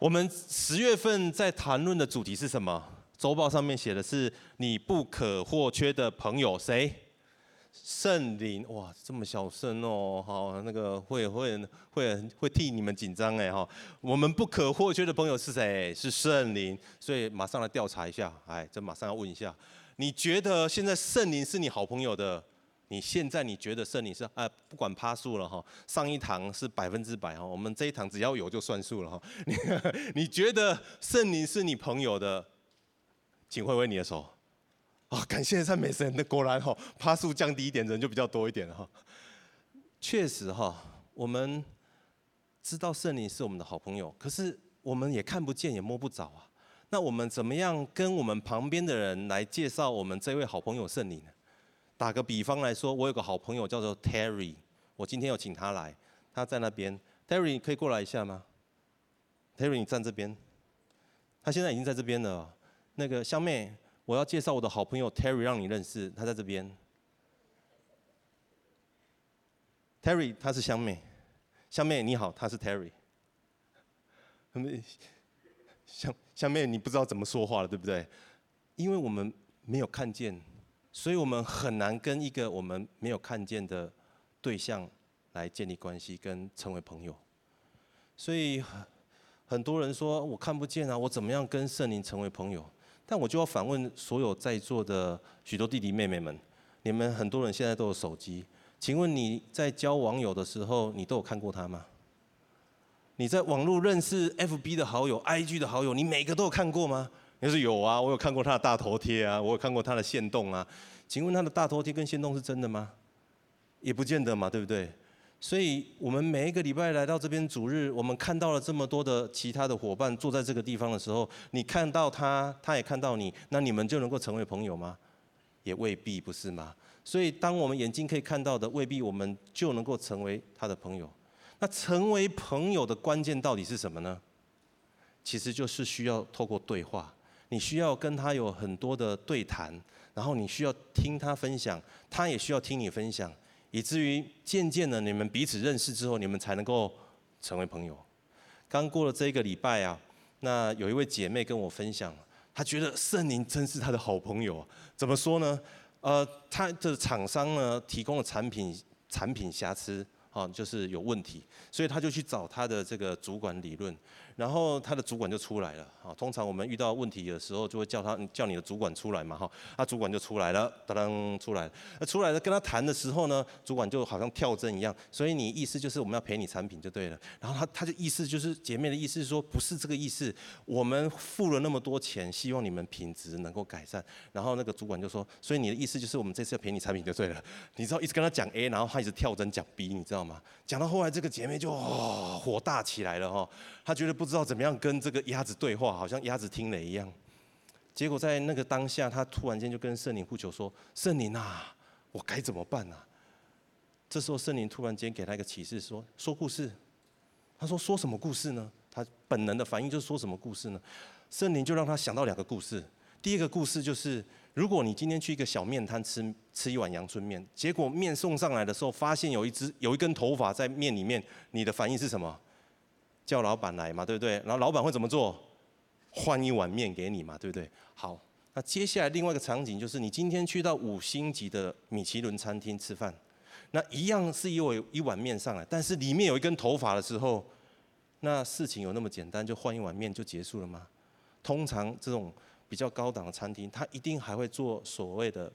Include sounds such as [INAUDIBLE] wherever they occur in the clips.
我们十月份在谈论的主题是什么？周报上面写的是你不可或缺的朋友谁？圣灵哇，这么小声哦，好，那个会会会会替你们紧张哎哈。我们不可或缺的朋友是谁？是圣灵。所以马上来调查一下，哎，这马上要问一下，你觉得现在圣灵是你好朋友的？你现在你觉得圣灵是啊？不管趴数了哈，上一堂是百分之百哈，我们这一堂只要有就算数了哈。你 [LAUGHS] 你觉得圣灵是你朋友的，请挥挥你的手。啊，感谢赞美神，那果然哈，趴数降低一点人就比较多一点哈。确实哈，我们知道圣灵是我们的好朋友，可是我们也看不见也摸不着啊。那我们怎么样跟我们旁边的人来介绍我们这位好朋友圣灵呢？打个比方来说，我有个好朋友叫做 Terry，我今天有请他来，他在那边。Terry，你可以过来一下吗？Terry，你站这边。他现在已经在这边了。那个香妹，我要介绍我的好朋友 Terry 让你认识，他在这边。Terry，他是香妹。香妹你好，他是 Terry。香香妹，你不知道怎么说话了，对不对？因为我们没有看见。所以我们很难跟一个我们没有看见的对象来建立关系，跟成为朋友。所以很多人说我看不见啊，我怎么样跟圣灵成为朋友？但我就要反问所有在座的许多弟弟妹妹们：你们很多人现在都有手机，请问你在交网友的时候，你都有看过他吗？你在网络认识 FB 的好友、IG 的好友，你每个都有看过吗？要是有啊，我有看过他的大头贴啊，我有看过他的线动啊。请问他的大头贴跟线动是真的吗？也不见得嘛，对不对？所以我们每一个礼拜来到这边主日，我们看到了这么多的其他的伙伴坐在这个地方的时候，你看到他，他也看到你，那你们就能够成为朋友吗？也未必，不是吗？所以当我们眼睛可以看到的，未必我们就能够成为他的朋友。那成为朋友的关键到底是什么呢？其实就是需要透过对话。你需要跟他有很多的对谈，然后你需要听他分享，他也需要听你分享，以至于渐渐的你们彼此认识之后，你们才能够成为朋友。刚过了这个礼拜啊，那有一位姐妹跟我分享，她觉得圣灵真是她的好朋友。怎么说呢？呃，她的厂商呢提供的产品产品瑕疵，啊，就是有问题，所以她就去找她的这个主管理论。然后他的主管就出来了，啊，通常我们遇到问题的时候，就会叫他叫你的主管出来嘛，哈，他主管就出来了，当当出来了，那出来了跟他谈的时候呢，主管就好像跳针一样，所以你意思就是我们要赔你产品就对了，然后他他的意思就是姐妹的意思是说不是这个意思，我们付了那么多钱，希望你们品质能够改善，然后那个主管就说，所以你的意思就是我们这次要赔你产品就对了，你知道一直跟他讲 A，然后他一直跳针讲 B，你知道吗？讲到后来这个姐妹就火大起来了哈，她觉得不。不知道怎么样跟这个鸭子对话，好像鸭子听了一样。结果在那个当下，他突然间就跟圣灵呼求说：“圣灵啊，我该怎么办啊？”这时候圣灵突然间给他一个启示，说：“说故事。”他说：“说什么故事呢？”他本能的反应就是说什么故事呢？圣灵就让他想到两个故事。第一个故事就是，如果你今天去一个小面摊吃吃一碗阳春面，结果面送上来的时候，发现有一只有一根头发在面里面，你的反应是什么？叫老板来嘛，对不对？然后老板会怎么做？换一碗面给你嘛，对不对？好，那接下来另外一个场景就是，你今天去到五星级的米其林餐厅吃饭，那一样是一碗一碗面上来，但是里面有一根头发的时候，那事情有那么简单，就换一碗面就结束了吗？通常这种比较高档的餐厅，他一定还会做所谓的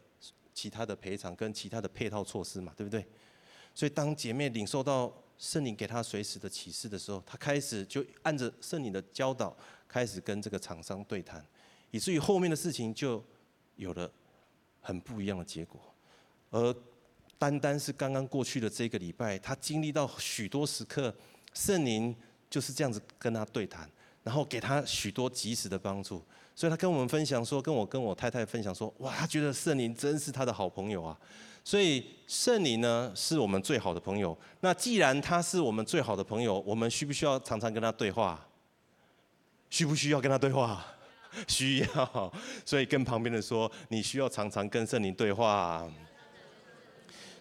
其他的赔偿跟其他的配套措施嘛，对不对？所以当姐妹领受到。圣灵给他随时的启示的时候，他开始就按着圣灵的教导，开始跟这个厂商对谈，以至于后面的事情就有了很不一样的结果。而单单是刚刚过去的这个礼拜，他经历到许多时刻，圣灵就是这样子跟他对谈，然后给他许多及时的帮助。所以他跟我们分享说，跟我跟我太太分享说，哇，他觉得圣灵真是他的好朋友啊。所以圣灵呢，是我们最好的朋友。那既然他是我们最好的朋友，我们需不需要常常跟他对话？需不需要跟他对话？[LAUGHS] 需要。所以跟旁边的说，你需要常常跟圣灵对话。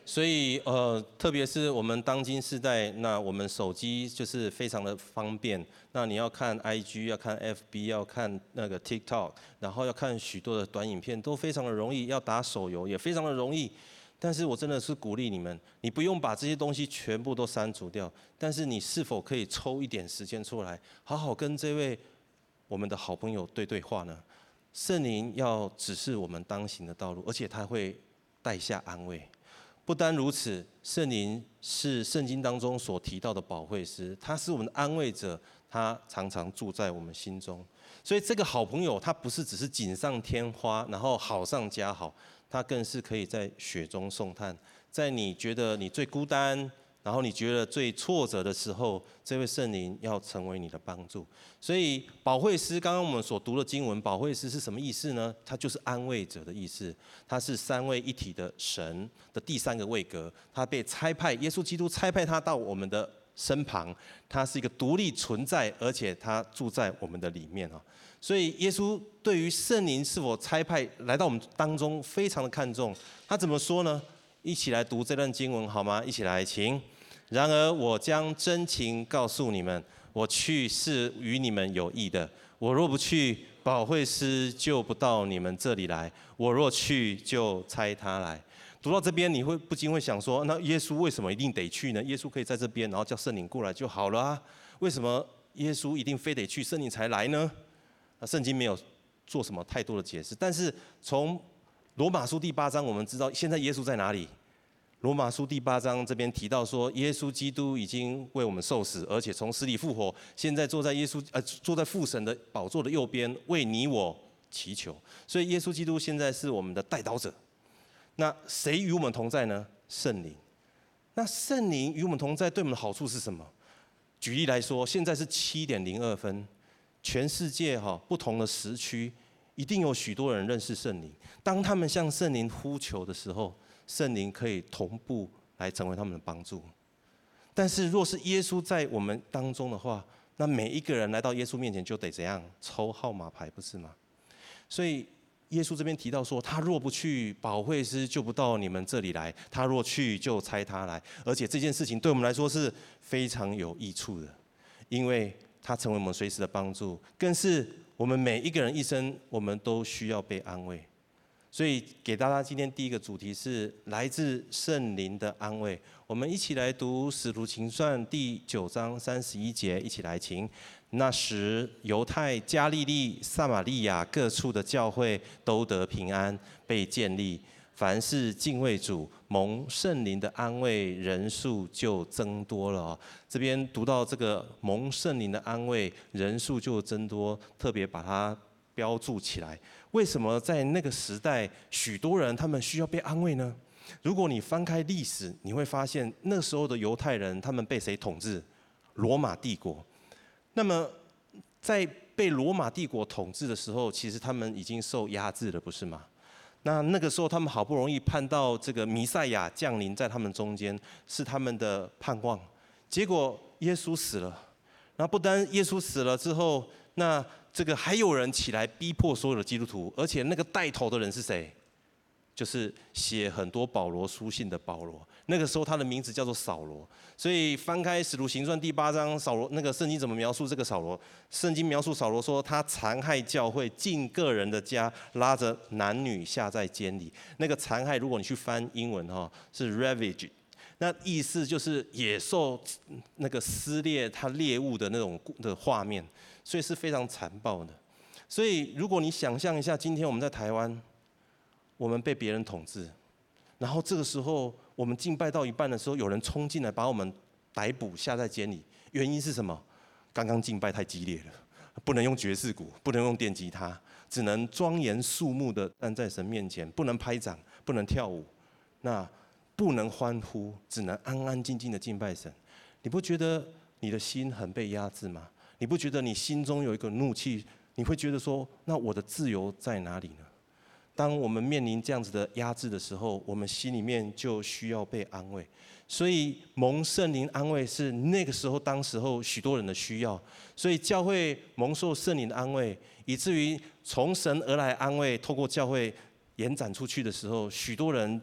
所以呃，特别是我们当今时代，那我们手机就是非常的方便。那你要看 IG，要看 FB，要看那个 TikTok，然后要看许多的短影片，都非常的容易。要打手游也非常的容易。但是我真的是鼓励你们，你不用把这些东西全部都删除掉，但是你是否可以抽一点时间出来，好好跟这位我们的好朋友对对话呢？圣灵要指示我们当行的道路，而且他会带下安慰。不单如此，圣灵是圣经当中所提到的保惠师，他是我们的安慰者，他常常住在我们心中。所以这个好朋友，他不是只是锦上添花，然后好上加好。他更是可以在雪中送炭，在你觉得你最孤单，然后你觉得最挫折的时候，这位圣灵要成为你的帮助。所以保惠师，刚刚我们所读的经文，保惠师是什么意思呢？它就是安慰者的意思。他是三位一体的神的第三个位格，他被差派，耶稣基督差派他到我们的身旁，他是一个独立存在，而且他住在我们的里面啊。所以，耶稣对于圣灵是否差派来到我们当中，非常的看重。他怎么说呢？一起来读这段经文好吗？一起来，请。然而，我将真情告诉你们，我去是与你们有益的。我若不去，保惠师就不到你们这里来；我若去，就差他来。读到这边，你会不禁会想说：那耶稣为什么一定得去呢？耶稣可以在这边，然后叫圣灵过来就好了啊？为什么耶稣一定非得去，圣灵才来呢？圣经没有做什么太多的解释，但是从罗马书第八章，我们知道现在耶稣在哪里？罗马书第八章这边提到说，耶稣基督已经为我们受死，而且从死里复活，现在坐在耶稣呃坐在父神的宝座的右边，为你我祈求。所以耶稣基督现在是我们的代祷者。那谁与我们同在呢？圣灵。那圣灵与我们同在，对我们的好处是什么？举例来说，现在是七点零二分。全世界哈不同的时区，一定有许多人认识圣灵。当他们向圣灵呼求的时候，圣灵可以同步来成为他们的帮助。但是若是耶稣在我们当中的话，那每一个人来到耶稣面前就得怎样抽号码牌，不是吗？所以耶稣这边提到说，他若不去，保惠师就不到你们这里来；他若去，就差他来。而且这件事情对我们来说是非常有益处的，因为。他成为我们随时的帮助，更是我们每一个人一生，我们都需要被安慰。所以给大家今天第一个主题是来自圣灵的安慰。我们一起来读《使徒行传》第九章三十一节，一起来请。那时，犹太、加利利、撒玛利亚各处的教会都得平安，被建立。凡是敬畏主、蒙圣灵的安慰，人数就增多了。这边读到这个蒙圣灵的安慰，人数就增多，特别把它标注起来。为什么在那个时代，许多人他们需要被安慰呢？如果你翻开历史，你会发现那时候的犹太人，他们被谁统治？罗马帝国。那么在被罗马帝国统治的时候，其实他们已经受压制了，不是吗？那那个时候，他们好不容易盼到这个弥赛亚降临在他们中间，是他们的盼望。结果耶稣死了，那不单耶稣死了之后，那这个还有人起来逼迫所有的基督徒，而且那个带头的人是谁？就是写很多保罗书信的保罗。那个时候他的名字叫做扫罗，所以翻开《使徒行传》第八章，扫罗那个圣经怎么描述这个扫罗？圣经描述扫罗说，他残害教会，进个人的家，拉着男女下在监里。那个残害，如果你去翻英文哈，是 ravage，那意思就是野兽那个撕裂他猎物的那种的画面，所以是非常残暴的。所以如果你想象一下，今天我们在台湾，我们被别人统治，然后这个时候。我们敬拜到一半的时候，有人冲进来把我们逮捕下在监里。原因是什么？刚刚敬拜太激烈了，不能用爵士鼓，不能用电吉他，只能庄严肃穆的站在神面前，不能拍掌，不能跳舞，那不能欢呼，只能安安静静的敬拜神。你不觉得你的心很被压制吗？你不觉得你心中有一个怒气？你会觉得说，那我的自由在哪里呢？当我们面临这样子的压制的时候，我们心里面就需要被安慰。所以蒙圣灵安慰是那个时候、当时候许多人的需要。所以教会蒙受圣灵的安慰，以至于从神而来安慰，透过教会延展出去的时候，许多人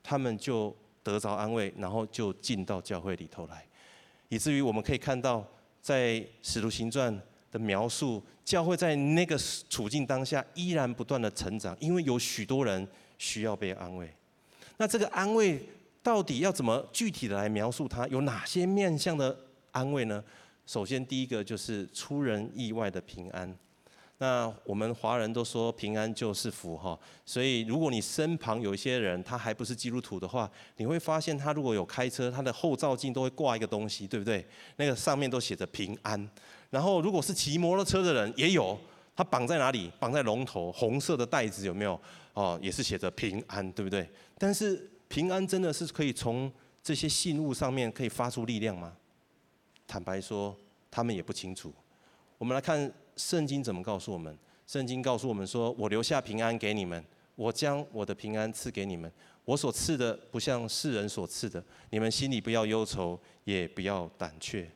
他们就得着安慰，然后就进到教会里头来，以至于我们可以看到，在使徒行传的描述，教会在那个处境当下依然不断的成长，因为有许多人需要被安慰。那这个安慰到底要怎么具体的来描述它？有哪些面向的安慰呢？首先，第一个就是出人意外的平安。那我们华人都说平安就是福哈，所以如果你身旁有一些人他还不是基督徒的话，你会发现他如果有开车，他的后照镜都会挂一个东西，对不对？那个上面都写着平安。然后如果是骑摩托车的人也有，他绑在哪里？绑在龙头，红色的带子有没有？哦，也是写着平安，对不对？但是平安真的是可以从这些信物上面可以发出力量吗？坦白说，他们也不清楚。我们来看。圣经怎么告诉我们？圣经告诉我们说：“我留下平安给你们，我将我的平安赐给你们。我所赐的不像世人所赐的，你们心里不要忧愁，也不要胆怯。”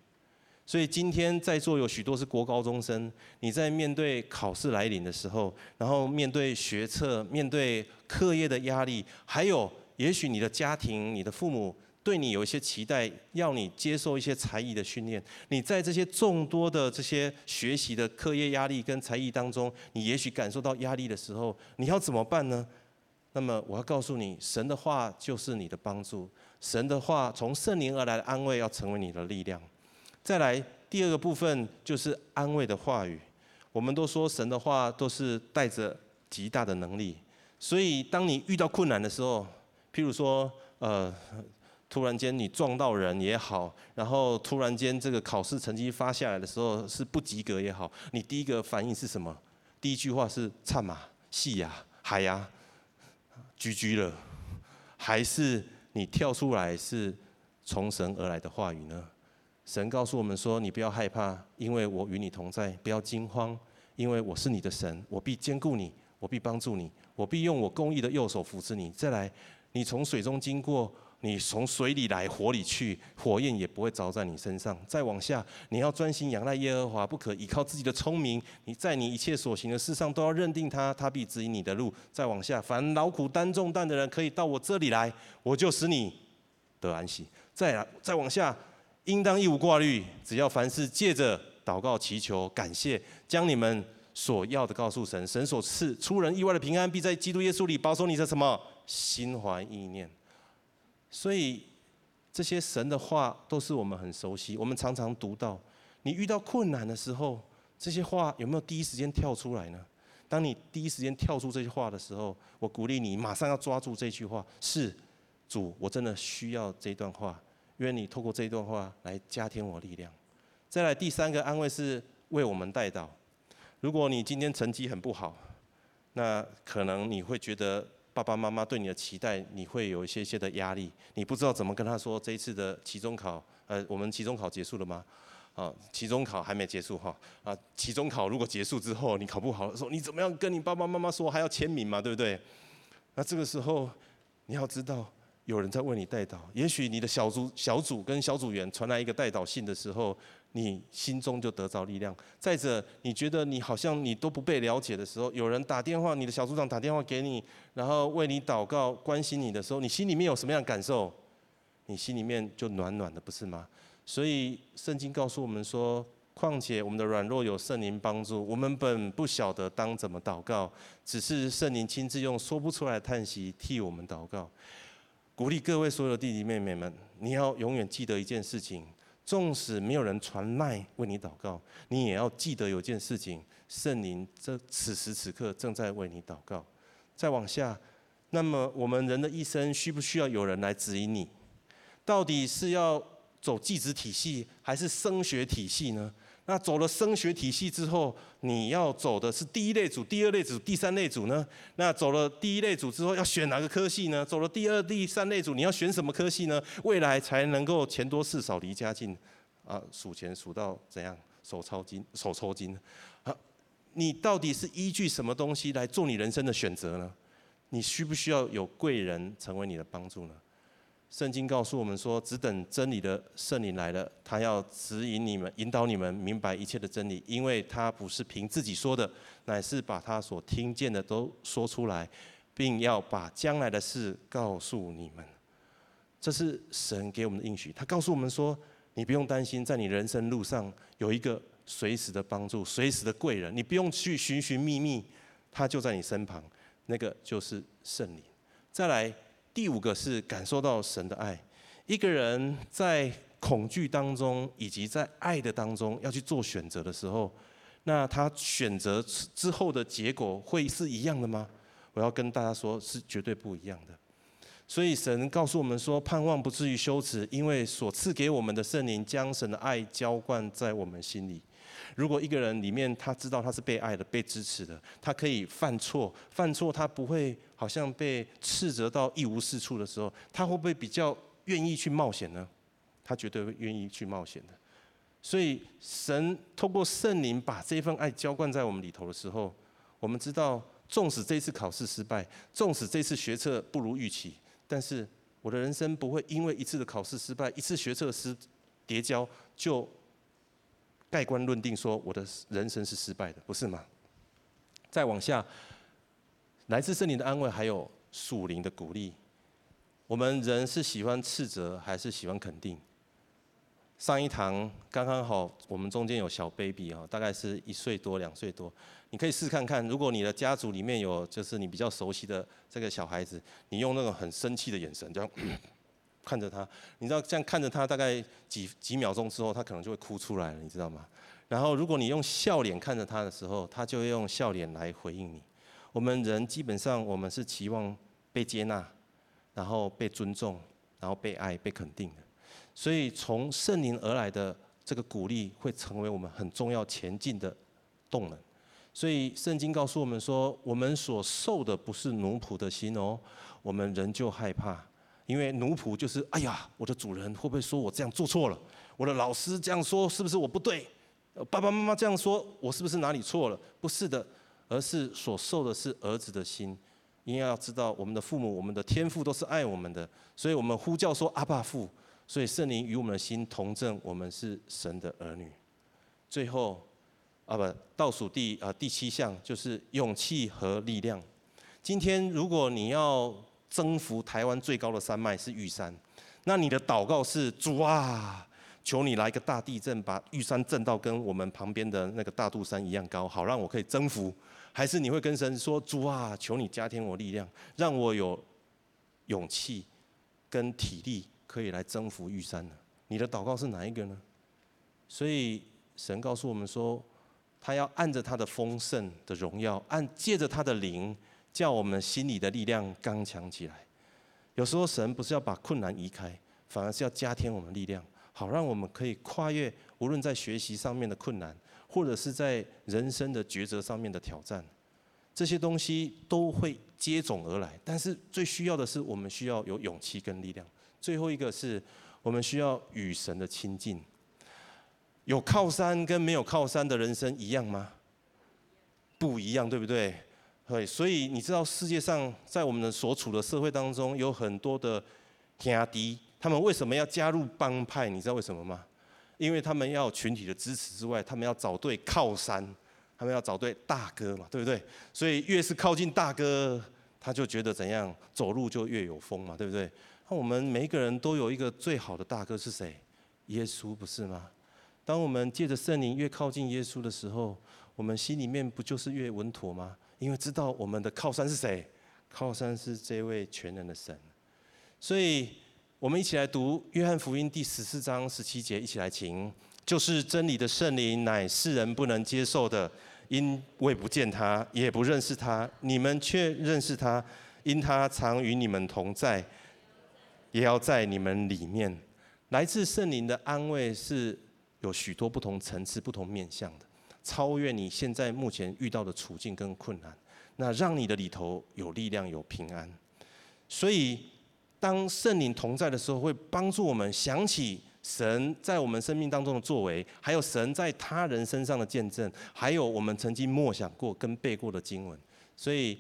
所以今天在座有许多是国高中生，你在面对考试来临的时候，然后面对学测、面对课业的压力，还有也许你的家庭、你的父母。对你有一些期待，要你接受一些才艺的训练。你在这些众多的这些学习的课业压力跟才艺当中，你也许感受到压力的时候，你要怎么办呢？那么我要告诉你，神的话就是你的帮助。神的话从圣灵而来的安慰，要成为你的力量。再来第二个部分就是安慰的话语。我们都说神的话都是带着极大的能力，所以当你遇到困难的时候，譬如说，呃。突然间你撞到人也好，然后突然间这个考试成绩发下来的时候是不及格也好，你第一个反应是什么？第一句话是“惨嘛，戏呀，海呀，GG 了”，还是你跳出来是从神而来的话语呢？神告诉我们说：“你不要害怕，因为我与你同在；不要惊慌，因为我是你的神，我必兼顾你，我必帮助你，我必用我公义的右手扶持你。”再来，你从水中经过。你从水里来，火里去，火焰也不会着在你身上。再往下，你要专心仰赖耶和华，不可依靠自己的聪明。你在你一切所行的事上都要认定他，他必指引你的路。再往下，凡劳苦担重担的人，可以到我这里来，我就使你得安息。再来，再往下，应当一无挂虑，只要凡事借着祷告、祈求、感谢，将你们所要的告诉神。神所赐出人意外的平安，必在基督耶稣里保守你的什么心怀意念。所以这些神的话都是我们很熟悉，我们常常读到。你遇到困难的时候，这些话有没有第一时间跳出来呢？当你第一时间跳出这些话的时候，我鼓励你马上要抓住这句话：是主，我真的需要这段话，愿你透过这一段话来加添我力量。再来第三个安慰是为我们代祷。如果你今天成绩很不好，那可能你会觉得。爸爸妈妈对你的期待，你会有一些些的压力，你不知道怎么跟他说。这一次的期中考，呃，我们期中考结束了吗？啊，期中考还没结束哈。啊，期中考如果结束之后你考不好的时候，你怎么样跟你爸爸妈妈说？还要签名嘛，对不对？那这个时候你要知道，有人在为你代祷。也许你的小组小组跟小组员传来一个代祷信的时候。你心中就得着力量。再者，你觉得你好像你都不被了解的时候，有人打电话，你的小组长打电话给你，然后为你祷告、关心你的时候，你心里面有什么样的感受？你心里面就暖暖的，不是吗？所以圣经告诉我们说，况且我们的软弱有圣灵帮助，我们本不晓得当怎么祷告，只是圣灵亲自用说不出来的叹息替我们祷告。鼓励各位所有的弟弟妹妹们，你要永远记得一件事情。纵使没有人传赖为你祷告，你也要记得有件事情：圣灵这此时此刻正在为你祷告。再往下，那么我们人的一生需不需要有人来指引你？到底是要走祭子体系还是升学体系呢？那走了升学体系之后，你要走的是第一类组、第二类组、第三类组呢？那走了第一类组之后，要选哪个科系呢？走了第二、第三类组，你要选什么科系呢？未来才能够钱多事少离家近，啊，数钱数到怎样？手抽筋，手抽筋。啊，你到底是依据什么东西来做你人生的选择呢？你需不需要有贵人成为你的帮助呢？圣经告诉我们说，只等真理的圣灵来了，他要指引你们、引导你们明白一切的真理，因为他不是凭自己说的，乃是把他所听见的都说出来，并要把将来的事告诉你们。这是神给我们的应许。他告诉我们说：“你不用担心，在你人生路上有一个随时的帮助、随时的贵人，你不用去寻寻觅觅，他就在你身旁。那个就是圣灵。”再来，第五个是感受到神的爱。一个人在恐惧当中，以及在爱的当中，要去做选择的时候，那他选择之后的结果会是一样的吗？我要跟大家说，是绝对不一样的。所以神告诉我们说，盼望不至于羞耻，因为所赐给我们的圣灵将神的爱浇灌在我们心里。如果一个人里面他知道他是被爱的、被支持的，他可以犯错，犯错他不会好像被斥责到一无是处的时候，他会不会比较愿意去冒险呢？他绝对会愿意去冒险的。所以神透过圣灵把这份爱浇灌在我们里头的时候，我们知道，纵使这次考试失败，纵使这次学测不如预期。但是我的人生不会因为一次的考试失败、一次学测失跌跤，就盖棺论定说我的人生是失败的，不是吗？再往下，来自圣灵的安慰，还有属灵的鼓励。我们人是喜欢斥责还是喜欢肯定？上一堂刚刚好，我们中间有小 baby 啊，大概是一岁多、两岁多。你可以试看看，如果你的家族里面有就是你比较熟悉的这个小孩子，你用那种很生气的眼神这样看着他，你知道这样看着他大概几几秒钟之后，他可能就会哭出来了，你知道吗？然后如果你用笑脸看着他的时候，他就会用笑脸来回应你。我们人基本上我们是期望被接纳，然后被尊重，然后被爱、被肯定的。所以从圣灵而来的这个鼓励，会成为我们很重要前进的动能。所以圣经告诉我们说，我们所受的不是奴仆的心哦，我们仍旧害怕，因为奴仆就是哎呀，我的主人会不会说我这样做错了？我的老师这样说是不是我不对？爸爸妈妈这样说我是不是哪里错了？不是的，而是所受的是儿子的心。因为要知道，我们的父母、我们的天父都是爱我们的，所以我们呼叫说阿爸父。所以圣灵与我们的心同证，我们是神的儿女。最后，啊不，倒数第啊第七项就是勇气和力量。今天如果你要征服台湾最高的山脉是玉山，那你的祷告是主啊，求你来一个大地震，把玉山震到跟我们旁边的那个大肚山一样高，好让我可以征服。还是你会跟神说，主啊，求你加添我力量，让我有勇气跟体力。可以来征服玉山呢？你的祷告是哪一个呢？所以神告诉我们说，他要按着他的丰盛的荣耀，按借着他的灵，叫我们心里的力量刚强起来。有时候神不是要把困难移开，反而是要加添我们力量，好让我们可以跨越无论在学习上面的困难，或者是在人生的抉择上面的挑战，这些东西都会接踵而来。但是最需要的是，我们需要有勇气跟力量。最后一个是我们需要与神的亲近。有靠山跟没有靠山的人生一样吗？不一样，对不对？对，所以你知道世界上在我们的所处的社会当中，有很多的天敌，他们为什么要加入帮派？你知道为什么吗？因为他们要群体的支持之外，他们要找对靠山，他们要找对大哥嘛，对不对？所以越是靠近大哥，他就觉得怎样走路就越有风嘛，对不对？那我们每一个人都有一个最好的大哥是谁？耶稣不是吗？当我们借着圣灵越靠近耶稣的时候，我们心里面不就是越稳妥吗？因为知道我们的靠山是谁？靠山是这位全能的神。所以，我们一起来读约翰福音第十四章十七节，一起来请。就是真理的圣灵，乃世人不能接受的，因为不见他，也不认识他。你们却认识他，因他常与你们同在。也要在你们里面，来自圣灵的安慰是有许多不同层次、不同面向的，超越你现在目前遇到的处境跟困难，那让你的里头有力量、有平安。所以，当圣灵同在的时候，会帮助我们想起神在我们生命当中的作为，还有神在他人身上的见证，还有我们曾经默想过跟背过的经文。所以，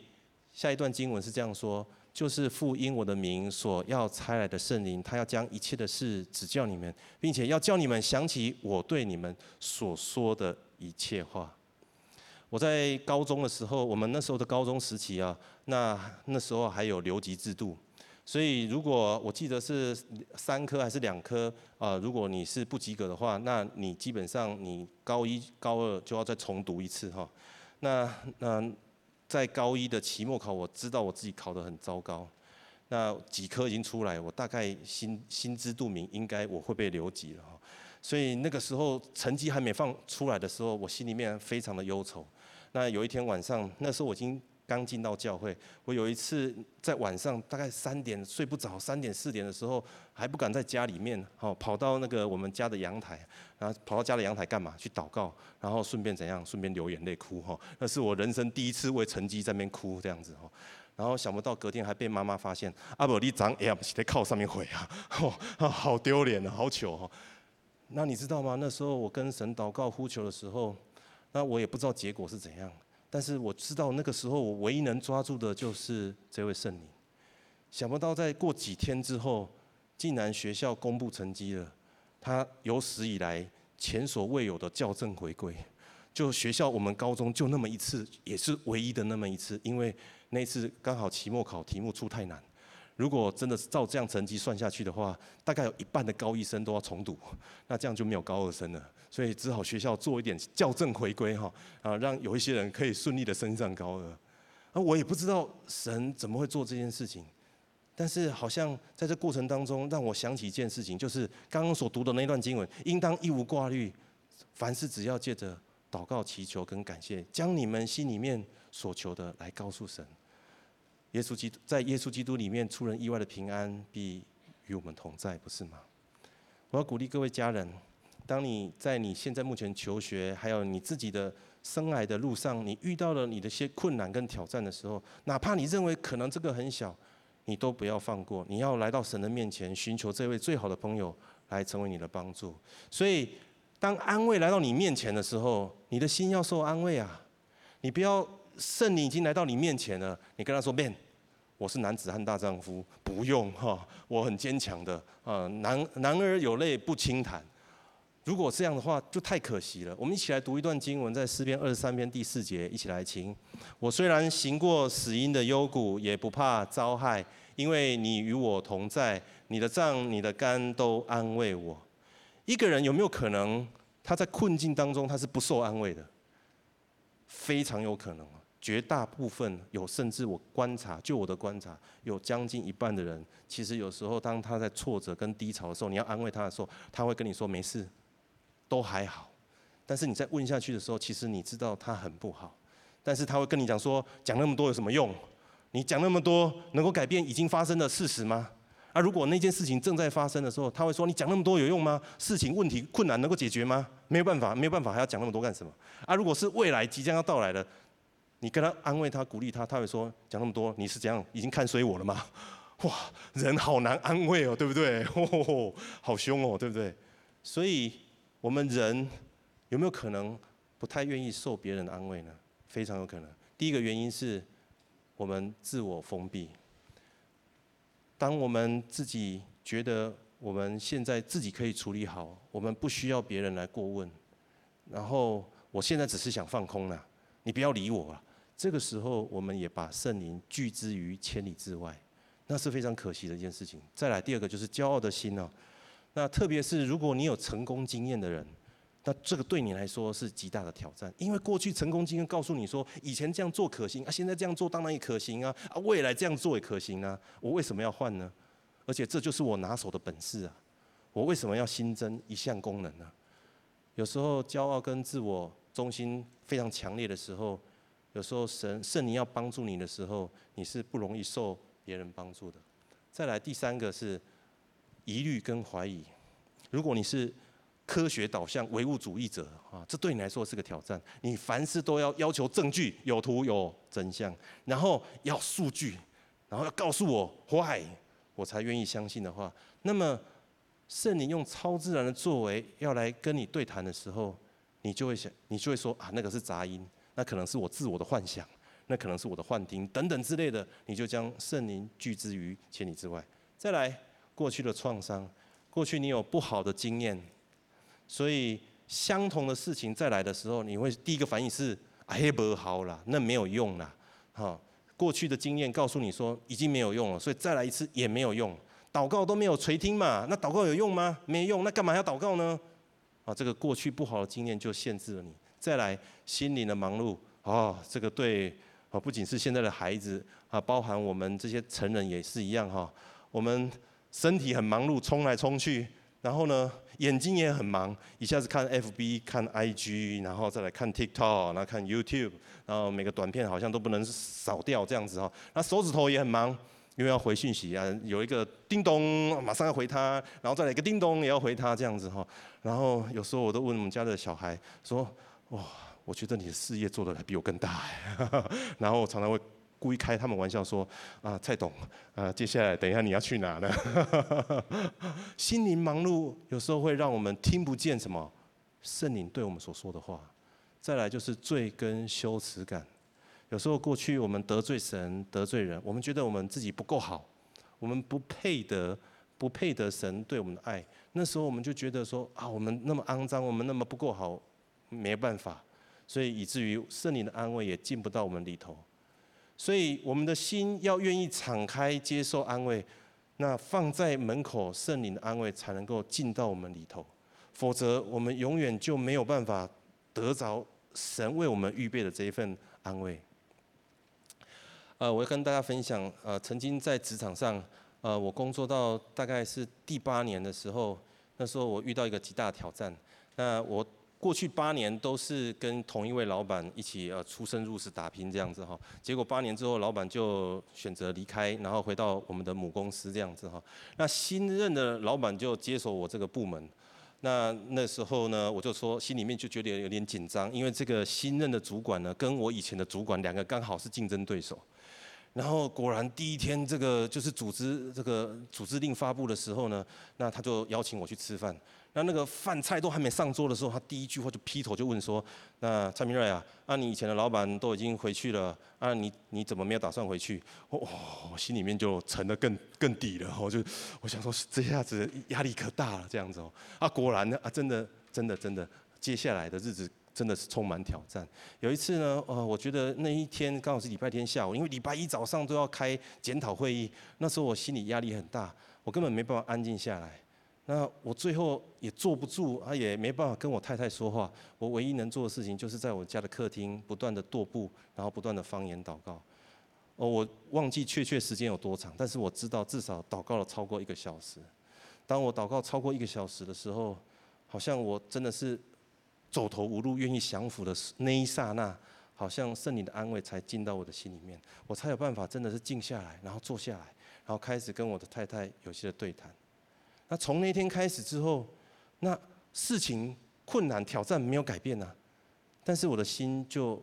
下一段经文是这样说。就是父因我的名所要差来的圣灵，他要将一切的事指教你们，并且要叫你们想起我对你们所说的一切话。我在高中的时候，我们那时候的高中时期啊，那那时候还有留级制度，所以如果我记得是三科还是两科啊，如果你是不及格的话，那你基本上你高一高二就要再重读一次哈。那那在高一的期末考，我知道我自己考得很糟糕。那几科已经出来，我大概心心知肚明，应该我会被留级了哈。所以那个时候成绩还没放出来的时候，我心里面非常的忧愁。那有一天晚上，那时候我已经刚进到教会，我有一次在晚上大概三点睡不着，三点四点的时候还不敢在家里面，好跑到那个我们家的阳台，然后跑到家的阳台干嘛？去祷告，然后顺便怎样？顺便流眼泪哭哈。那是我人生第一次为成绩在那边哭这样子哈。然后想不到隔天还被妈妈发现，阿伯你长哎呀，在靠上面毁啊，好丢脸啊，好糗哈。那你知道吗？那时候我跟神祷告呼求的时候，那我也不知道结果是怎样。但是我知道那个时候我唯一能抓住的就是这位圣灵。想不到再过几天之后，竟然学校公布成绩了，他有史以来前所未有的校正回归。就学校我们高中就那么一次，也是唯一的那么一次，因为那次刚好期末考题目出太难。如果真的是照这样成绩算下去的话，大概有一半的高一生都要重读，[LAUGHS] 那这样就没有高二生了。所以只好学校做一点校正回归哈，啊，让有一些人可以顺利的升上高二。啊，我也不知道神怎么会做这件事情，但是好像在这过程当中，让我想起一件事情，就是刚刚所读的那段经文，应当一无挂虑，凡事只要借着祷告、祈求跟感谢，将你们心里面所求的来告诉神。耶稣基督在耶稣基督里面出人意外的平安必与我们同在，不是吗？我要鼓励各位家人，当你在你现在目前求学，还有你自己的生来的路上，你遇到了你的些困难跟挑战的时候，哪怕你认为可能这个很小，你都不要放过，你要来到神的面前，寻求这位最好的朋友来成为你的帮助。所以，当安慰来到你面前的时候，你的心要受安慰啊！你不要圣灵已经来到你面前了，你跟他说 “man”。我是男子汉大丈夫，不用哈，我很坚强的啊。男男儿有泪不轻弹，如果这样的话，就太可惜了。我们一起来读一段经文，在诗篇二十三篇第四节，一起来听。我虽然行过死荫的幽谷，也不怕遭害，因为你与我同在，你的杖、你的竿都安慰我。一个人有没有可能他在困境当中他是不受安慰的？非常有可能。绝大部分有，甚至我观察，就我的观察，有将近一半的人，其实有时候当他在挫折跟低潮的时候，你要安慰他的时候，他会跟你说没事，都还好。但是你再问下去的时候，其实你知道他很不好。但是他会跟你讲说，讲那么多有什么用？你讲那么多能够改变已经发生的事实吗？啊，如果那件事情正在发生的时候，他会说你讲那么多有用吗？事情问题困难能够解决吗？没有办法，没有办法，还要讲那么多干什么？啊，如果是未来即将要到来的。你跟他安慰他、鼓励他，他会说：“讲那么多，你是怎样？已经看衰我了吗？” [LAUGHS] 哇，人好难安慰哦，对不对？[LAUGHS] 哦，好凶哦，对不对？所以，我们人有没有可能不太愿意受别人的安慰呢？非常有可能。第一个原因是我们自我封闭。当我们自己觉得我们现在自己可以处理好，我们不需要别人来过问。然后，我现在只是想放空了，你不要理我了。这个时候，我们也把圣灵拒之于千里之外，那是非常可惜的一件事情。再来，第二个就是骄傲的心哦。那特别是如果你有成功经验的人，那这个对你来说是极大的挑战，因为过去成功经验告诉你说，以前这样做可行啊，现在这样做当然也可行啊，啊，未来这样做也可行啊，我为什么要换呢？而且这就是我拿手的本事啊，我为什么要新增一项功能呢？有时候骄傲跟自我中心非常强烈的时候。有时候神圣灵要帮助你的时候，你是不容易受别人帮助的。再来第三个是疑虑跟怀疑。如果你是科学导向唯物主义者啊，这对你来说是个挑战。你凡事都要要求证据，有图有真相，然后要数据，然后要告诉我 why，我才愿意相信的话，那么圣灵用超自然的作为要来跟你对谈的时候，你就会想，你就会说啊，那个是杂音。那可能是我自我的幻想，那可能是我的幻听等等之类的，你就将圣灵拒之于千里之外。再来，过去的创伤，过去你有不好的经验，所以相同的事情再来的时候，你会第一个反应是哎，不好啦，那没有用啦，哈，过去的经验告诉你说已经没有用了，所以再来一次也没有用。祷告都没有垂听嘛，那祷告有用吗？没用，那干嘛要祷告呢？啊，这个过去不好的经验就限制了你。再来，心灵的忙碌，哦，这个对，啊，不仅是现在的孩子啊，包含我们这些成人也是一样哈。我们身体很忙碌，冲来冲去，然后呢，眼睛也很忙，一下子看 FB、看 IG，然后再来看 TikTok，然后看 YouTube，然后每个短片好像都不能少掉这样子哈。那手指头也很忙。因为要回讯息啊，有一个叮咚，马上要回他，然后再来一个叮咚，也要回他这样子哈。然后有时候我都问我们家的小孩说：“哇，我觉得你的事业做得还比我更大。[LAUGHS] ”然后我常常会故意开他们玩笑说：“啊，蔡董，啊，接下来等一下你要去哪呢？” [LAUGHS] 心灵忙碌有时候会让我们听不见什么圣灵对我们所说的话。再来就是罪跟羞耻感。有时候过去我们得罪神得罪人，我们觉得我们自己不够好，我们不配得不配得神对我们的爱。那时候我们就觉得说啊，我们那么肮脏，我们那么不够好，没办法，所以以至于圣灵的安慰也进不到我们里头。所以我们的心要愿意敞开接受安慰，那放在门口圣灵的安慰才能够进到我们里头，否则我们永远就没有办法得着神为我们预备的这一份安慰。呃，我要跟大家分享，呃，曾经在职场上，呃，我工作到大概是第八年的时候，那时候我遇到一个极大挑战。那我过去八年都是跟同一位老板一起呃出生入死打拼这样子哈，结果八年之后，老板就选择离开，然后回到我们的母公司这样子哈。那新任的老板就接手我这个部门，那那时候呢，我就说心里面就觉得有点紧张，因为这个新任的主管呢，跟我以前的主管两个刚好是竞争对手。然后果然第一天，这个就是组织这个组织令发布的时候呢，那他就邀请我去吃饭。那那个饭菜都还没上桌的时候，他第一句话就劈头就问说：“那蔡明瑞啊，啊你以前的老板都已经回去了，啊你你怎么没有打算回去？”哦，我心里面就沉得更更底了。我就我想说，这下子压力可大了，这样子哦。啊果然呢，啊真的真的真的，接下来的日子。真的是充满挑战。有一次呢，呃，我觉得那一天刚好是礼拜天下午，因为礼拜一早上都要开检讨会议，那时候我心里压力很大，我根本没办法安静下来。那我最后也坐不住，啊，也没办法跟我太太说话。我唯一能做的事情，就是在我家的客厅不断的踱步，然后不断的方言祷告。哦，我忘记确切时间有多长，但是我知道至少祷告了超过一个小时。当我祷告超过一个小时的时候，好像我真的是。走投无路、愿意降服的那一刹那，好像圣灵的安慰才进到我的心里面，我才有办法真的是静下来，然后坐下来，然后开始跟我的太太有些的对谈。那从那天开始之后，那事情困难挑战没有改变呐、啊，但是我的心就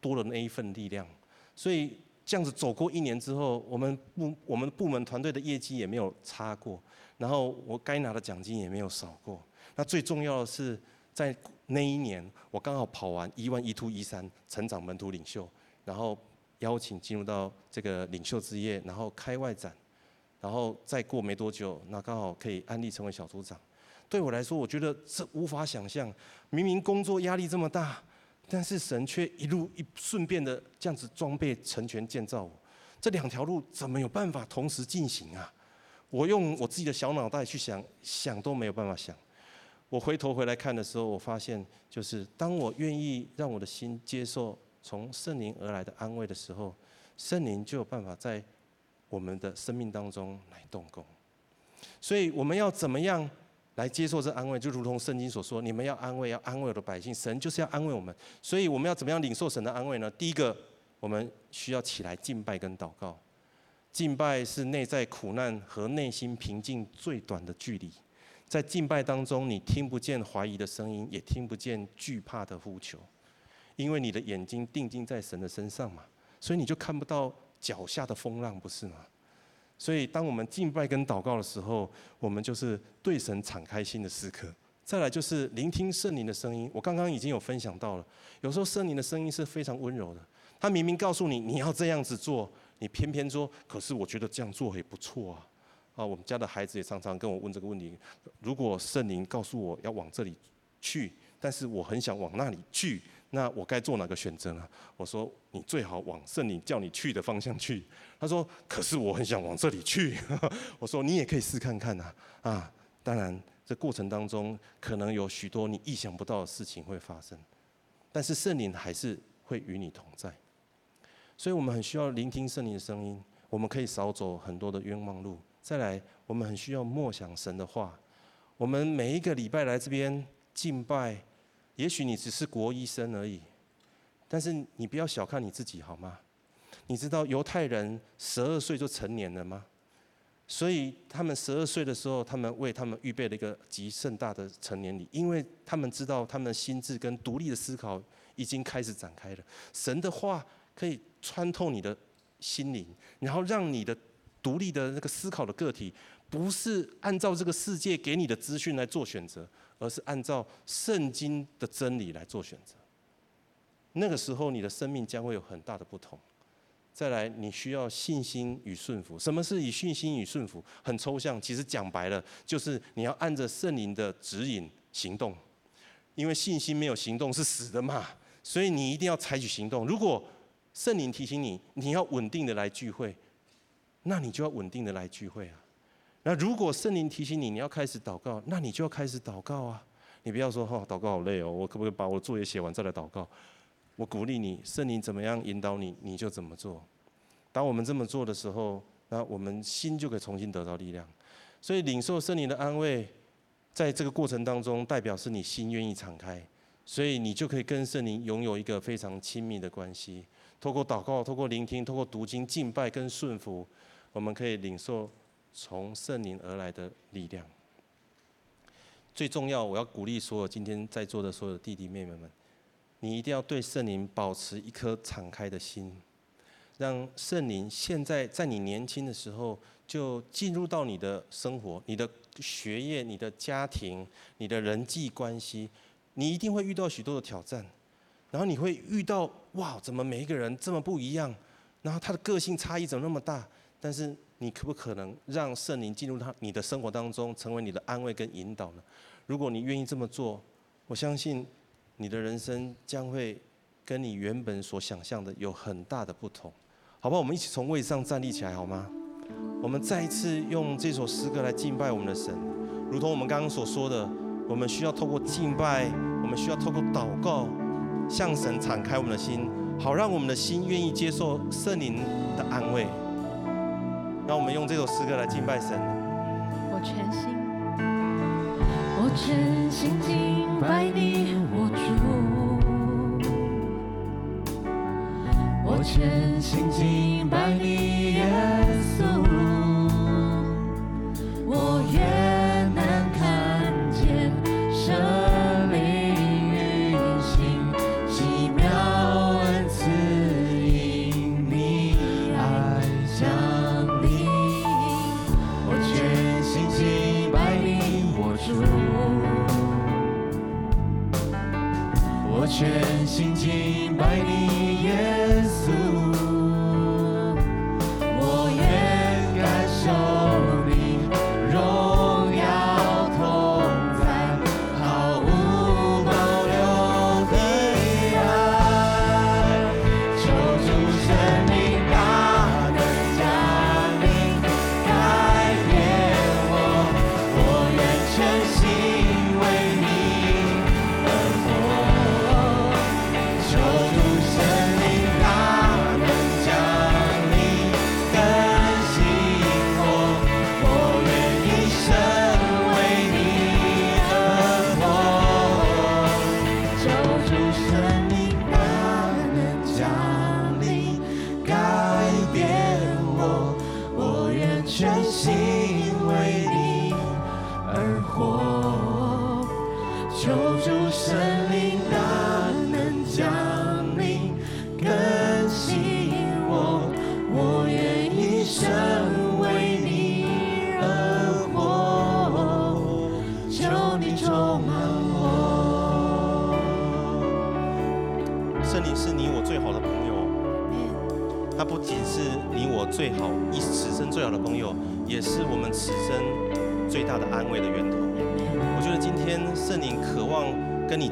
多了那一份力量。所以这样子走过一年之后，我们部我们部门团队的业绩也没有差过，然后我该拿的奖金也没有少过。那最重要的是。在那一年，我刚好跑完一万一 two 一三成长门徒领袖，然后邀请进入到这个领袖之夜，然后开外展，然后再过没多久，那刚好可以安利成为小组长。对我来说，我觉得这无法想象，明明工作压力这么大，但是神却一路一顺便的这样子装备成全建造我。这两条路怎么有办法同时进行啊？我用我自己的小脑袋去想，想都没有办法想。我回头回来看的时候，我发现，就是当我愿意让我的心接受从圣灵而来的安慰的时候，圣灵就有办法在我们的生命当中来动工。所以我们要怎么样来接受这安慰？就如同圣经所说，你们要安慰，要安慰我的百姓。神就是要安慰我们。所以我们要怎么样领受神的安慰呢？第一个，我们需要起来敬拜跟祷告。敬拜是内在苦难和内心平静最短的距离。在敬拜当中，你听不见怀疑的声音，也听不见惧怕的呼求，因为你的眼睛定睛在神的身上嘛，所以你就看不到脚下的风浪，不是吗？所以，当我们敬拜跟祷告的时候，我们就是对神敞开心的时刻。再来就是聆听圣灵的声音。我刚刚已经有分享到了，有时候圣灵的声音是非常温柔的，他明明告诉你你要这样子做，你偏偏说，可是我觉得这样做也不错啊。啊，我们家的孩子也常常跟我问这个问题：如果圣灵告诉我要往这里去，但是我很想往那里去，那我该做哪个选择呢？我说你最好往圣灵叫你去的方向去。他说可是我很想往这里去。[LAUGHS] 我说你也可以试看看呐。啊，当然这过程当中可能有许多你意想不到的事情会发生，但是圣灵还是会与你同在。所以我们很需要聆听圣灵的声音，我们可以少走很多的冤枉路。再来，我们很需要默想神的话。我们每一个礼拜来这边敬拜。也许你只是国医生而已，但是你不要小看你自己好吗？你知道犹太人十二岁就成年了吗？所以他们十二岁的时候，他们为他们预备了一个极盛大的成年礼，因为他们知道他们的心智跟独立的思考已经开始展开了。神的话可以穿透你的心灵，然后让你的独立的那个思考的个体，不是按照这个世界给你的资讯来做选择。而是按照圣经的真理来做选择，那个时候你的生命将会有很大的不同。再来，你需要信心与顺服。什么是以信心与顺服？很抽象，其实讲白了，就是你要按着圣灵的指引行动。因为信心没有行动是死的嘛，所以你一定要采取行动。如果圣灵提醒你，你要稳定的来聚会，那你就要稳定的来聚会啊。那如果圣灵提醒你，你要开始祷告，那你就要开始祷告啊！你不要说哈，祷告好累哦，我可不可以把我的作业写完再来祷告？我鼓励你，圣灵怎么样引导你，你就怎么做。当我们这么做的时候，那我们心就可以重新得到力量。所以领受圣灵的安慰，在这个过程当中，代表是你心愿意敞开，所以你就可以跟圣灵拥有一个非常亲密的关系。透过祷告，透过聆听，透过读经、敬拜跟顺服，我们可以领受。从圣灵而来的力量，最重要，我要鼓励所有今天在座的所有弟弟妹妹们，你一定要对圣灵保持一颗敞开的心，让圣灵现在在你年轻的时候就进入到你的生活、你的学业、你的家庭、你的人际关系，你一定会遇到许多的挑战，然后你会遇到哇，怎么每一个人这么不一样，然后他的个性差异怎么那么大，但是。你可不可能让圣灵进入他你的生活当中，成为你的安慰跟引导呢？如果你愿意这么做，我相信你的人生将会跟你原本所想象的有很大的不同。好不好？我们一起从位上站立起来好吗？我们再一次用这首诗歌来敬拜我们的神，如同我们刚刚所说的，我们需要透过敬拜，我们需要透过祷告，向神敞开我们的心，好让我们的心愿意接受圣灵的安慰。让我们用这首诗歌来敬拜神。我全心，我全心敬拜你，我主。我全心敬拜你耶，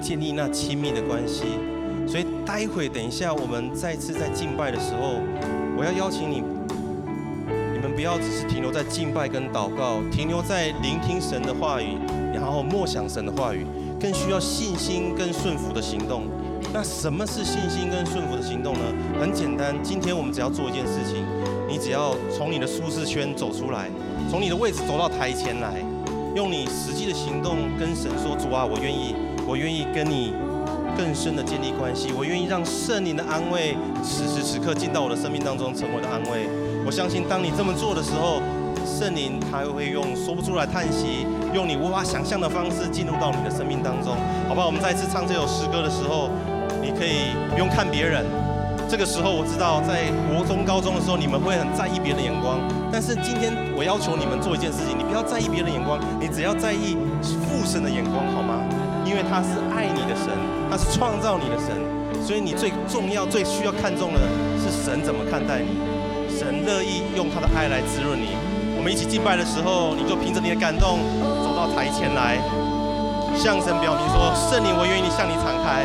建立那亲密的关系，所以待会等一下我们再次在敬拜的时候，我要邀请你，你们不要只是停留在敬拜跟祷告，停留在聆听神的话语，然后默想神的话语，更需要信心跟顺服的行动。那什么是信心跟顺服的行动呢？很简单，今天我们只要做一件事情，你只要从你的舒适圈走出来，从你的位置走到台前来，用你实际的行动跟神说：“主啊，我愿意，我愿意跟你更深的建立关系，我愿意让圣灵的安慰此时此刻进到我的生命当中，成为我的安慰。”我相信，当你这么做的时候，圣灵他会用说不出来叹息，用你无法想象的方式进入到你的生命当中，好不好？我们再次唱这首诗歌的时候。你可以不用看别人，这个时候我知道，在国中、高中的时候，你们会很在意别人的眼光。但是今天我要求你们做一件事情，你不要在意别人的眼光，你只要在意父神的眼光，好吗？因为他是爱你的神，他是创造你的神，所以你最重要、最需要看重的是神怎么看待你。神乐意用他的爱来滋润你。我们一起敬拜的时候，你就凭着你的感动走到台前来，向神表明说：圣灵，我愿意向你敞开。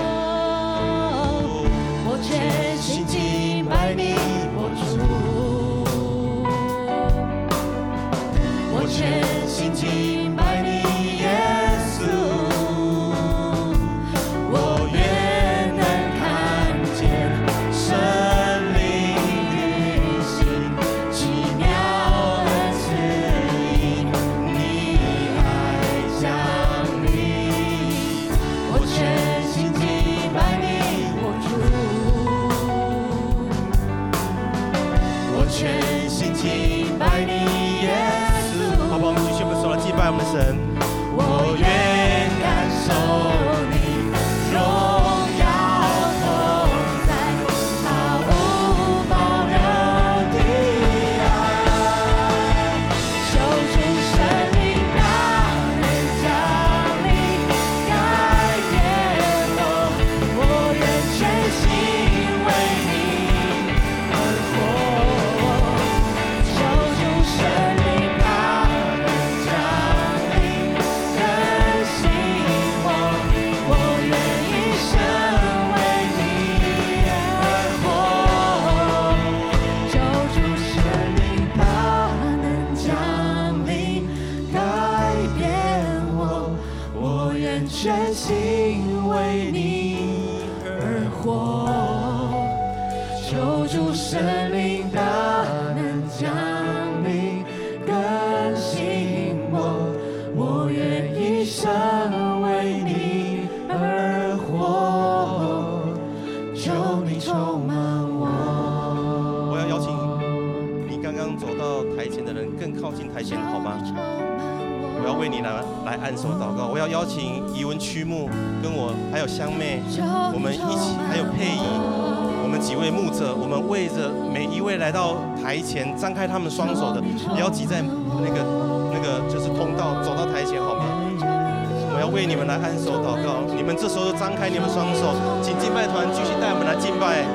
前张开他们双手的，不要挤在那个那个就是通道，走到台前好吗？我要为你们来按手祷告，你们这时候张开你们双手，请敬拜团继续带我们来敬拜。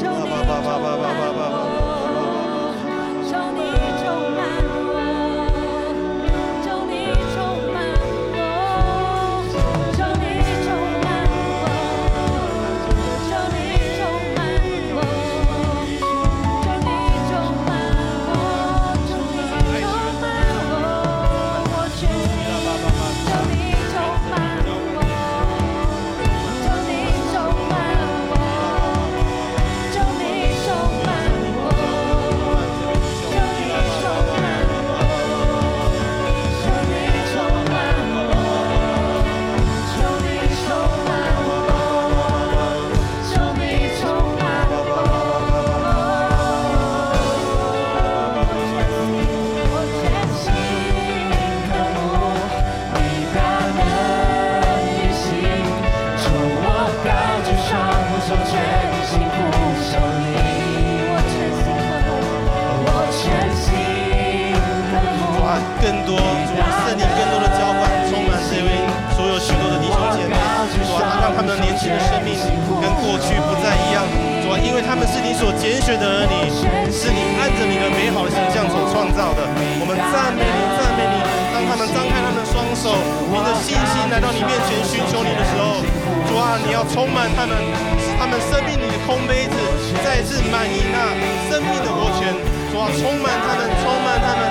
爸爸爸爸爸爸爸爸所拣选的儿女，是你按着你的美好的形象所创造的。我们赞美你，赞美你。当他们张开他们的双手，凭着信心来到你面前寻求你的时候，主啊，你要充满他们，他们生命里的空杯子，再次满溢那生命的活泉。主啊，充满他们，充满他们。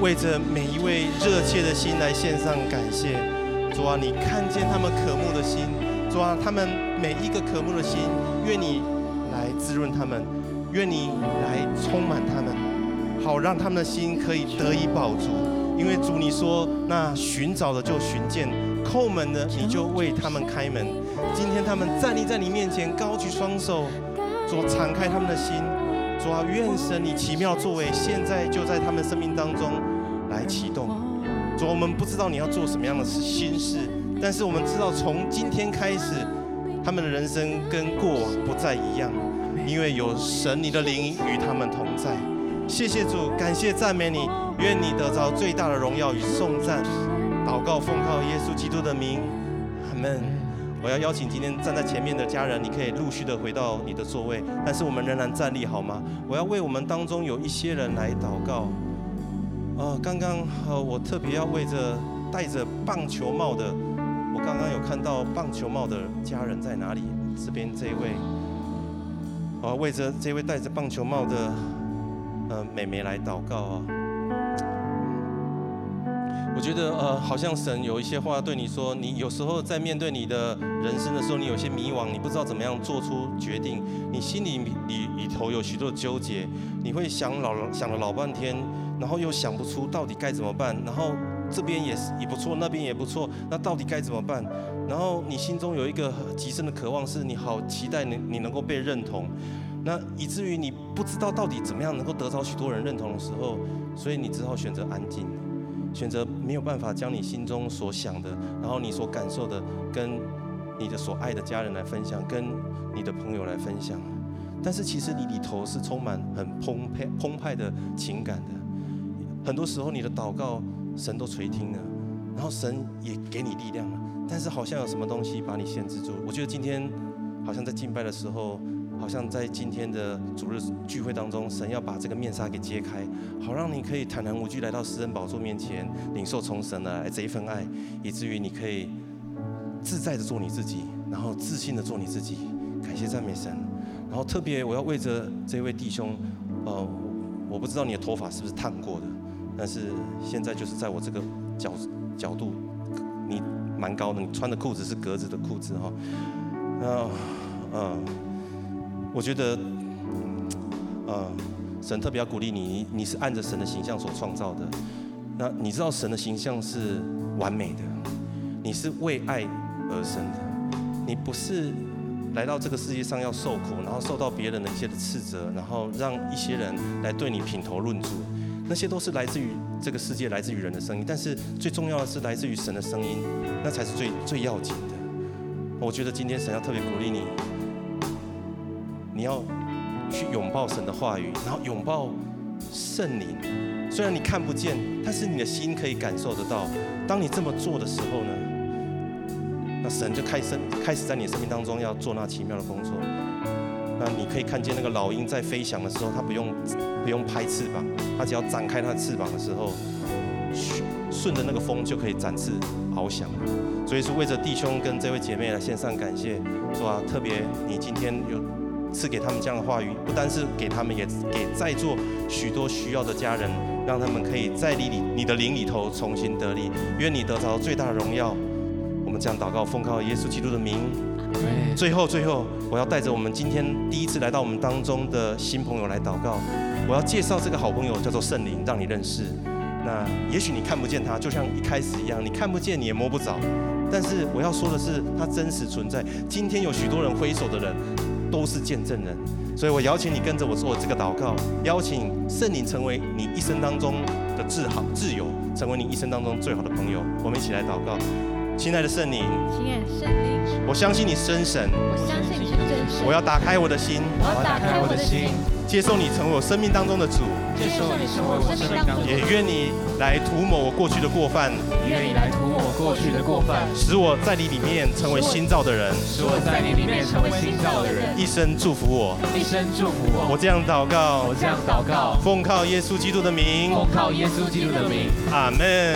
为着每一位热切的心来献上感谢，主啊，你看见他们渴慕的心，主啊，他们每一个渴慕的心，愿你来滋润他们，愿你来充满他们，好让他们的心可以得以饱足。因为主你说，那寻找的就寻见，叩门的你就为他们开门。今天他们站立在你面前，高举双手，主敞开他们的心。主啊，愿神你奇妙作为，现在就在他们生命当中来启动。主，我们不知道你要做什么样的事心事，但是我们知道从今天开始，他们的人生跟过往不再一样，因为有神你的灵与他们同在。谢谢主，感谢赞美你，愿你得着最大的荣耀与颂赞。祷告奉靠耶稣基督的名，阿门。我要邀请今天站在前面的家人，你可以陆续的回到你的座位，但是我们仍然站立好吗？我要为我们当中有一些人来祷告。呃，刚刚呃，我特别要为着戴着棒球帽的，我刚刚有看到棒球帽的家人在哪里？这边这一位，我为着这位戴着棒球帽的呃美眉来祷告啊。我觉得呃，好像神有一些话对你说。你有时候在面对你的人生的时候，你有些迷惘，你不知道怎么样做出决定。你心里里里头有许多纠结，你会想老想了老半天，然后又想不出到底该怎么办。然后这边也是也不错，那边也不错，那到底该怎么办？然后你心中有一个极深的渴望，是你好期待你你能够被认同，那以至于你不知道到底怎么样能够得到许多人认同的时候，所以你只好选择安静。选择没有办法将你心中所想的，然后你所感受的，跟你的所爱的家人来分享，跟你的朋友来分享。但是其实你里头是充满很澎湃、澎湃的情感的。很多时候你的祷告，神都垂听了，然后神也给你力量了。但是好像有什么东西把你限制住。我觉得今天好像在敬拜的时候。好像在今天的主日聚会当中，神要把这个面纱给揭开，好让你可以坦然无惧来到施恩宝座面前，领受从神来这一份爱，以至于你可以自在的做你自己，然后自信的做你自己。感谢赞美神。然后特别我要为着这位弟兄，呃，我不知道你的头发是不是烫过的，但是现在就是在我这个角角度，你蛮高的，你穿的裤子是格子的裤子哈，然后嗯。我觉得，呃，神特别要鼓励，你你是按着神的形象所创造的。那你知道神的形象是完美的，你是为爱而生的。你不是来到这个世界上要受苦，然后受到别人的一些的斥责，然后让一些人来对你品头论足。那些都是来自于这个世界，来自于人的声音。但是最重要的是来自于神的声音，那才是最最要紧的。我觉得今天神要特别鼓励你。你要去拥抱神的话语，然后拥抱圣灵。虽然你看不见，但是你的心可以感受得到。当你这么做的时候呢，那神就开始开始在你生命当中要做那奇妙的工作。那你可以看见那个老鹰在飞翔的时候，它不用不用拍翅膀，它只要展开它的翅膀的时候，顺着那个风就可以展翅翱翔。所以是为着弟兄跟这位姐妹来献上感谢，说啊，特别你今天有。赐给他们这样的话语，不单是给他们，也给在座许多需要的家人，让他们可以在你里、你的灵里头重新得力。愿你得着最大的荣耀。我们这样祷告，奉靠耶稣基督的名。最后，最后，我要带着我们今天第一次来到我们当中的新朋友来祷告。我要介绍这个好朋友，叫做圣灵，让你认识。那也许你看不见他，就像一开始一样，你看不见，你也摸不着。但是我要说的是，他真实存在。今天有许多人挥手的人。都是见证人，所以我邀请你跟着我做这个祷告，邀请圣灵成为你一生当中的至好挚友，成为你一生当中最好的朋友。我们一起来祷告，亲爱的圣灵，亲爱的圣灵，我相信你真神，我相信你是真神，我要打开我的心，我要打开我的心，接受你成为我生命当中的主，接受你成为我生命当中也愿你来涂抹我过去的过犯，愿你来涂抹我过去的过犯，使我在你里面成为新造的人，使我在你里面成为新造的人，一生祝福我，一生祝福我。我这样祷告，我这样祷告，奉靠耶稣基督的名，奉靠耶稣基督的名，阿门。